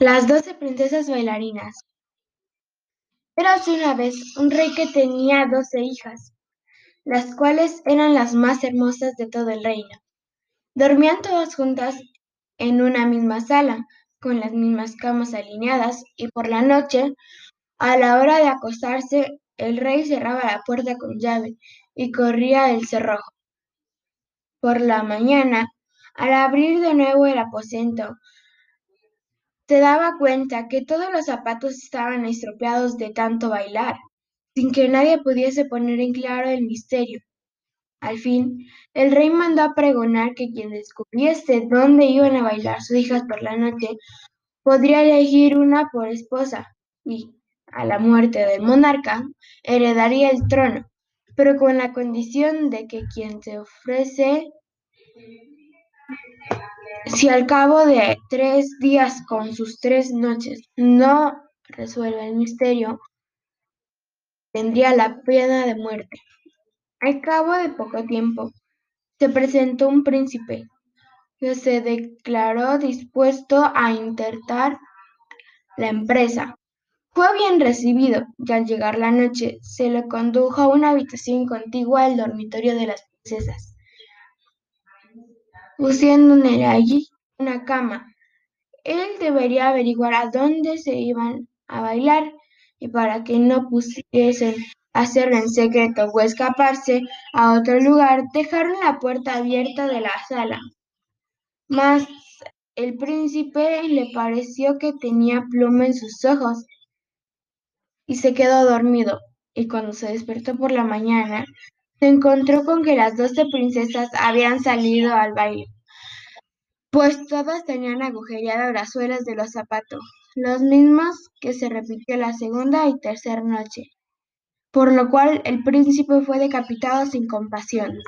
Las doce princesas bailarinas. Érase una vez un rey que tenía doce hijas, las cuales eran las más hermosas de todo el reino. Dormían todas juntas en una misma sala, con las mismas camas alineadas, y por la noche, a la hora de acostarse, el rey cerraba la puerta con llave y corría el cerrojo. Por la mañana, al abrir de nuevo el aposento, se daba cuenta que todos los zapatos estaban estropeados de tanto bailar, sin que nadie pudiese poner en claro el misterio. Al fin, el rey mandó a pregonar que quien descubriese dónde iban a bailar sus hijas por la noche, podría elegir una por esposa y, a la muerte del monarca, heredaría el trono, pero con la condición de que quien se ofrece si al cabo de tres días con sus tres noches no resuelve el misterio, tendría la pena de muerte. Al cabo de poco tiempo, se presentó un príncipe que se declaró dispuesto a intentar la empresa. Fue bien recibido y al llegar la noche se le condujo a una habitación contigua al dormitorio de las princesas pusiéndole allí una cama. Él debería averiguar a dónde se iban a bailar y para que no pudiesen hacerlo en secreto o escaparse a otro lugar, dejaron la puerta abierta de la sala. Mas el príncipe le pareció que tenía pluma en sus ojos y se quedó dormido. Y cuando se despertó por la mañana, se encontró con que las doce princesas habían salido al baile, pues todas tenían agujereadas las suelas de los zapatos, los mismos que se repitió la segunda y tercera noche, por lo cual el príncipe fue decapitado sin compasión.